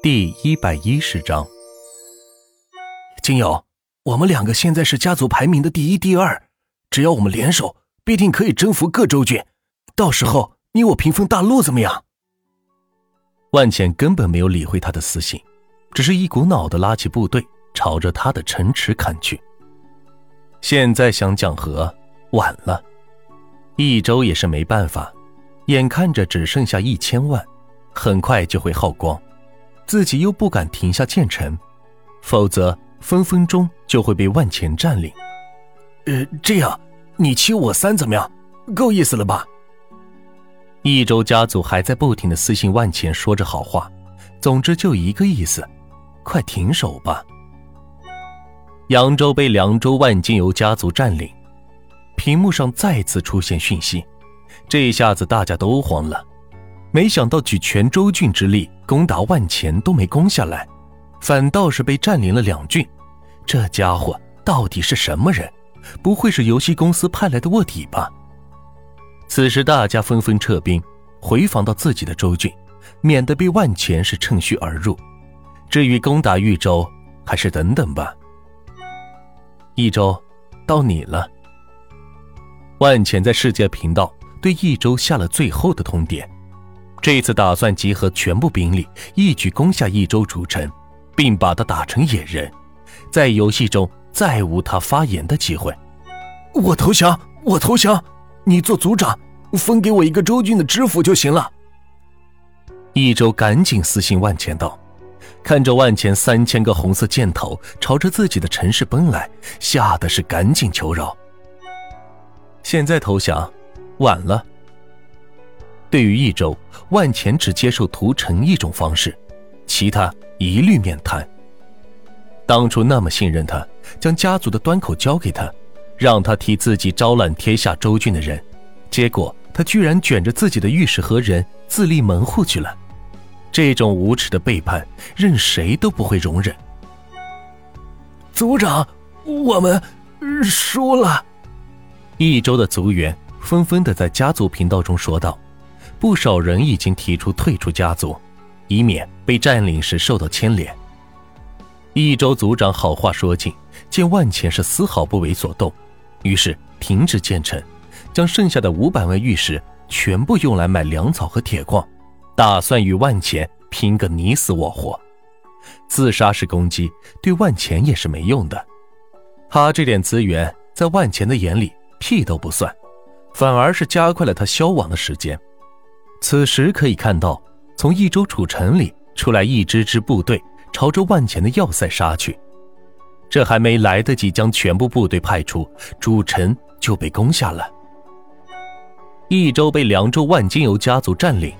第一百一十章，金友，我们两个现在是家族排名的第一、第二，只要我们联手，必定可以征服各州郡。到时候你我平分大陆，怎么样？万茜根本没有理会他的私信，只是一股脑的拉起部队，朝着他的城池砍去。现在想讲和，晚了。益州也是没办法，眼看着只剩下一千万，很快就会耗光。自己又不敢停下建成，否则分分钟就会被万钱占领。呃，这样你七我三怎么样？够意思了吧？益州家族还在不停的私信万钱，说着好话，总之就一个意思，快停手吧。扬州被凉州万金油家族占领，屏幕上再次出现讯息，这下子大家都慌了。没想到举全州郡之力攻打万钱都没攻下来，反倒是被占领了两郡。这家伙到底是什么人？不会是游戏公司派来的卧底吧？此时大家纷纷撤兵，回防到自己的州郡，免得被万钱是趁虚而入。至于攻打豫州，还是等等吧。益州，到你了。万钱在世界频道对益州下了最后的通牒。这次打算集合全部兵力，一举攻下益州主城，并把他打成野人，在游戏中再无他发言的机会。我投降，我投降！你做族长，分给我一个州郡的知府就行了。益州赶紧私信万钱道，看着万钱三千个红色箭头朝着自己的城市奔来，吓得是赶紧求饶。现在投降，晚了。对于益州，万钱只接受屠城一种方式，其他一律免谈。当初那么信任他，将家族的端口交给他，让他替自己招揽天下州郡的人，结果他居然卷着自己的御史和人自立门户去了。这种无耻的背叛，任谁都不会容忍。族长，我们输了。益州的族员纷纷的在家族频道中说道。不少人已经提出退出家族，以免被占领时受到牵连。益州族长好话说尽，见万钱是丝毫不为所动，于是停止建成，将剩下的五百万玉石全部用来买粮草和铁矿，打算与万钱拼个你死我活。自杀式攻击对万钱也是没用的，他这点资源在万钱的眼里屁都不算，反而是加快了他消亡的时间。此时可以看到，从益州主城里出来一支支部队，朝着万钱的要塞杀去。这还没来得及将全部部队派出，主城就被攻下了。益州被凉州万金油家族占领，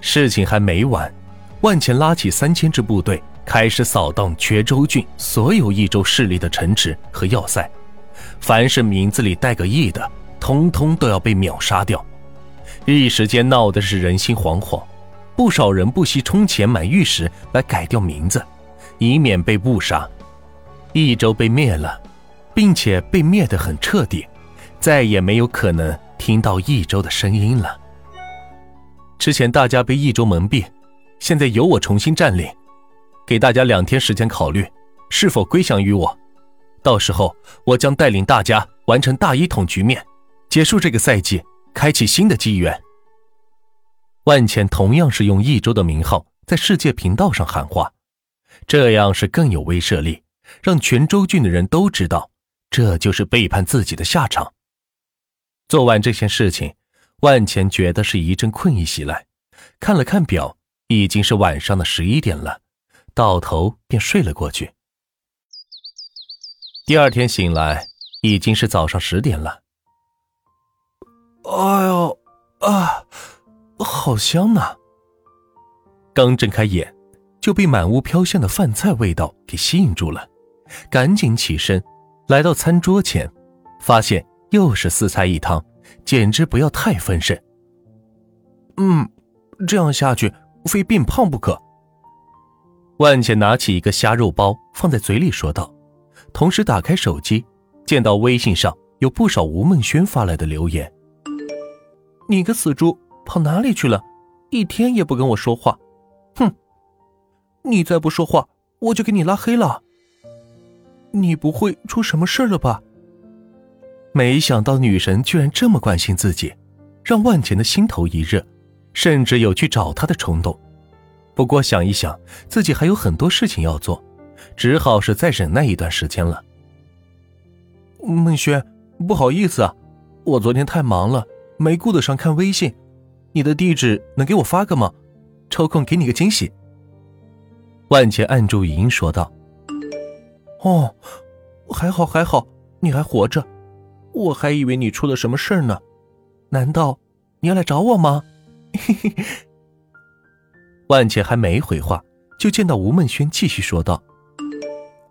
事情还没完，万钱拉起三千支部队，开始扫荡全州郡所有益州势力的城池和要塞，凡是名字里带个“益”的，通通都要被秒杀掉。一时间闹的是人心惶惶，不少人不惜充钱买玉石来改掉名字，以免被误杀。益州被灭了，并且被灭得很彻底，再也没有可能听到益州的声音了。之前大家被益州蒙蔽，现在由我重新占领，给大家两天时间考虑是否归降于我。到时候我将带领大家完成大一统局面，结束这个赛季。开启新的机缘。万茜同样是用益州的名号在世界频道上喊话，这样是更有威慑力，让全州郡的人都知道，这就是背叛自己的下场。做完这件事情，万茜觉得是一阵困意袭来，看了看表，已经是晚上的十一点了，倒头便睡了过去。第二天醒来，已经是早上十点了。哎呦，啊，好香呐！刚睁开眼，就被满屋飘香的饭菜味道给吸引住了，赶紧起身，来到餐桌前，发现又是四菜一汤，简直不要太丰盛。嗯，这样下去非变胖不可。万茜拿起一个虾肉包放在嘴里说道，同时打开手机，见到微信上有不少吴梦轩发来的留言。你个死猪，跑哪里去了？一天也不跟我说话，哼！你再不说话，我就给你拉黑了。你不会出什么事了吧？没想到女神居然这么关心自己，让万钱的心头一热，甚至有去找她的冲动。不过想一想，自己还有很多事情要做，只好是再忍耐一段时间了。孟轩，不好意思啊，我昨天太忙了，没顾得上看微信。你的地址能给我发个吗？抽空给你个惊喜。万茜按住语音说道：“哦，还好还好，你还活着，我还以为你出了什么事呢。难道你要来找我吗？”嘿嘿。万茜还没回话，就见到吴梦轩继续说道：“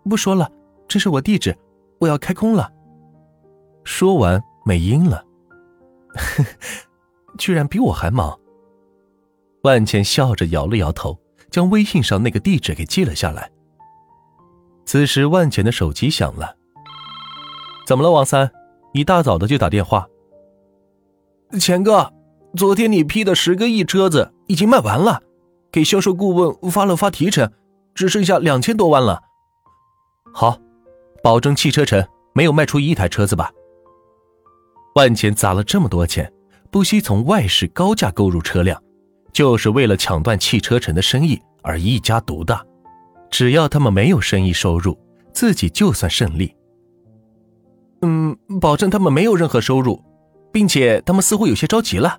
不说了，这是我地址，我要开工了。”说完没音了。居然比我还忙。万茜笑着摇了摇头。将微信上那个地址给记了下来。此时，万钱的手机响了。怎么了，王三？一大早的就打电话。钱哥，昨天你批的十个亿车子已经卖完了，给销售顾问发了发提成，只剩下两千多万了。好，保证汽车城没有卖出一台车子吧？万钱砸了这么多钱，不惜从外市高价购入车辆。就是为了抢断汽车城的生意而一家独大，只要他们没有生意收入，自己就算胜利。嗯，保证他们没有任何收入，并且他们似乎有些着急了。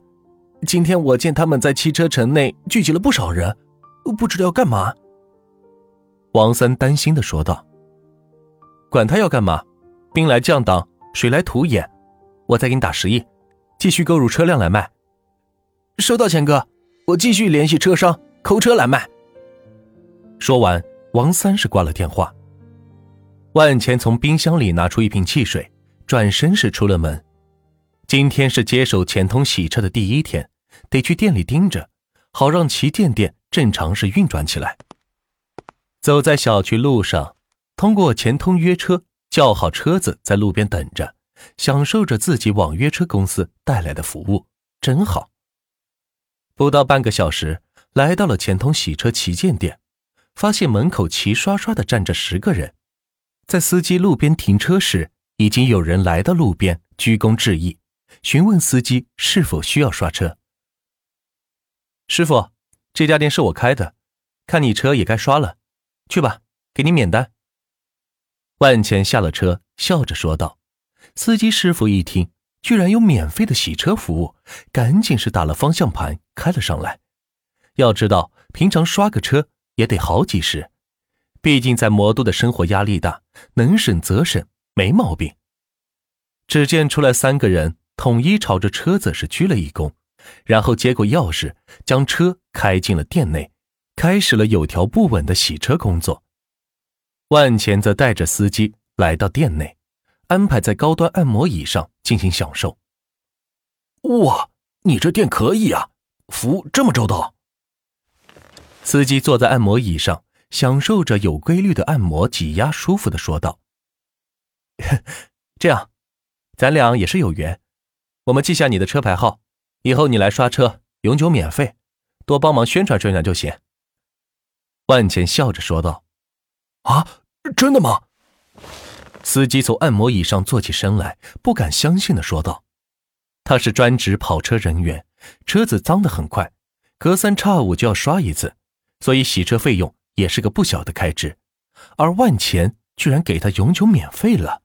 今天我见他们在汽车城内聚集了不少人，不知道要干嘛。王三担心的说道：“管他要干嘛，兵来将挡，水来土掩，我再给你打十亿，继续购入车辆来卖。”收到，钱哥。我继续联系车商，抠车来卖。说完，王三是挂了电话。万钱从冰箱里拿出一瓶汽水，转身是出了门。今天是接手钱通洗车的第一天，得去店里盯着，好让旗舰店正常是运转起来。走在小区路上，通过钱通约车叫好车子，在路边等着，享受着自己网约车公司带来的服务，真好。不到半个小时，来到了钱通洗车旗舰店，发现门口齐刷刷的站着十个人。在司机路边停车时，已经有人来到路边鞠躬致意，询问司机是否需要刷车。师傅，这家店是我开的，看你车也该刷了，去吧，给你免单。万钱下了车，笑着说道。司机师傅一听。居然有免费的洗车服务，赶紧是打了方向盘开了上来。要知道，平常刷个车也得好几十，毕竟在魔都的生活压力大，能省则省，没毛病。只见出来三个人，统一朝着车子是鞠了一躬，然后接过钥匙，将车开进了店内，开始了有条不紊的洗车工作。万钱则带着司机来到店内。安排在高端按摩椅上进行享受。哇，你这店可以啊，服务这么周到。司机坐在按摩椅上，享受着有规律的按摩挤压，舒服的说道：“ 这样，咱俩也是有缘。我们记下你的车牌号，以后你来刷车永久免费，多帮忙宣传宣传就行。”万钱笑着说道：“啊，真的吗？”司机从按摩椅上坐起身来，不敢相信的说道：“他是专职跑车人员，车子脏的很快，隔三差五就要刷一次，所以洗车费用也是个不小的开支。而万钱居然给他永久免费了，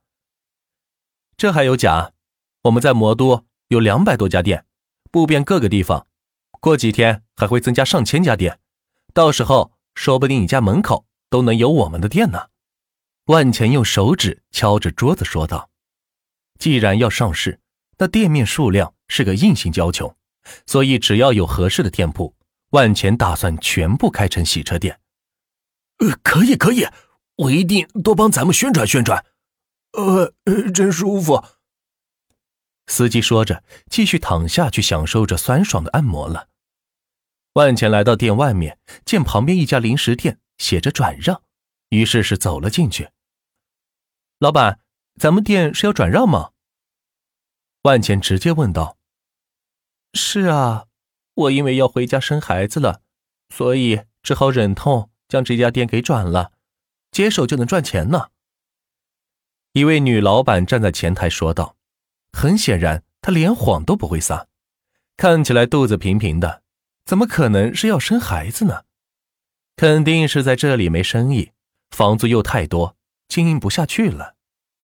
这还有假？我们在魔都有两百多家店，布遍各个地方，过几天还会增加上千家店，到时候说不定你家门口都能有我们的店呢。”万钱用手指敲着桌子说道：“既然要上市，那店面数量是个硬性要求，所以只要有合适的店铺，万钱打算全部开成洗车店。”“呃，可以，可以，我一定多帮咱们宣传宣传。”“呃，真舒服。”司机说着，继续躺下去享受着酸爽的按摩了。万钱来到店外面，见旁边一家零食店写着“转让”。于是是走了进去。老板，咱们店是要转让吗？万钱直接问道。是啊，我因为要回家生孩子了，所以只好忍痛将这家店给转了，接手就能赚钱呢。一位女老板站在前台说道：“很显然，她连谎都不会撒，看起来肚子平平的，怎么可能是要生孩子呢？肯定是在这里没生意，房子又太多，经营不下去了。”